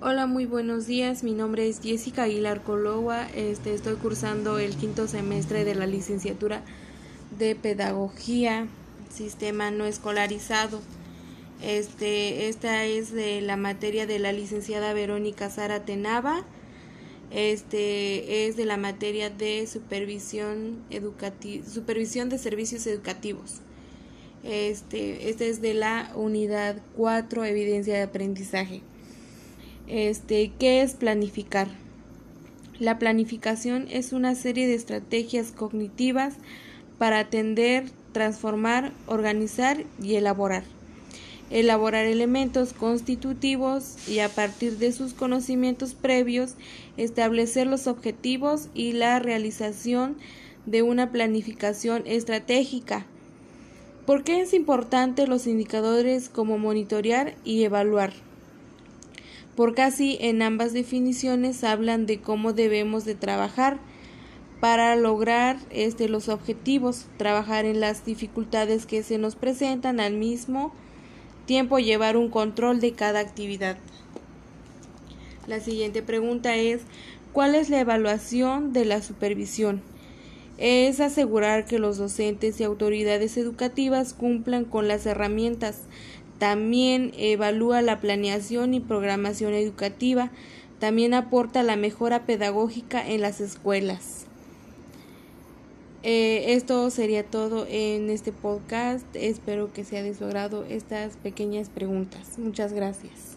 Hola, muy buenos días. Mi nombre es Jessica Aguilar Cologua. Este, estoy cursando el quinto semestre de la licenciatura de Pedagogía Sistema No Escolarizado. Este, esta es de la materia de la licenciada Verónica Sara Tenaba. Este es de la materia de supervisión supervisión de servicios educativos. Este, este es de la unidad 4, evidencia de aprendizaje. Este, ¿qué es planificar? La planificación es una serie de estrategias cognitivas para atender, transformar, organizar y elaborar. Elaborar elementos constitutivos y a partir de sus conocimientos previos establecer los objetivos y la realización de una planificación estratégica. ¿Por qué es importante los indicadores como monitorear y evaluar? Por casi en ambas definiciones hablan de cómo debemos de trabajar para lograr este, los objetivos, trabajar en las dificultades que se nos presentan al mismo tiempo llevar un control de cada actividad. La siguiente pregunta es ¿cuál es la evaluación de la supervisión? Es asegurar que los docentes y autoridades educativas cumplan con las herramientas también evalúa la planeación y programación educativa. También aporta la mejora pedagógica en las escuelas. Eh, esto sería todo en este podcast. Espero que sea de su agrado estas pequeñas preguntas. Muchas gracias.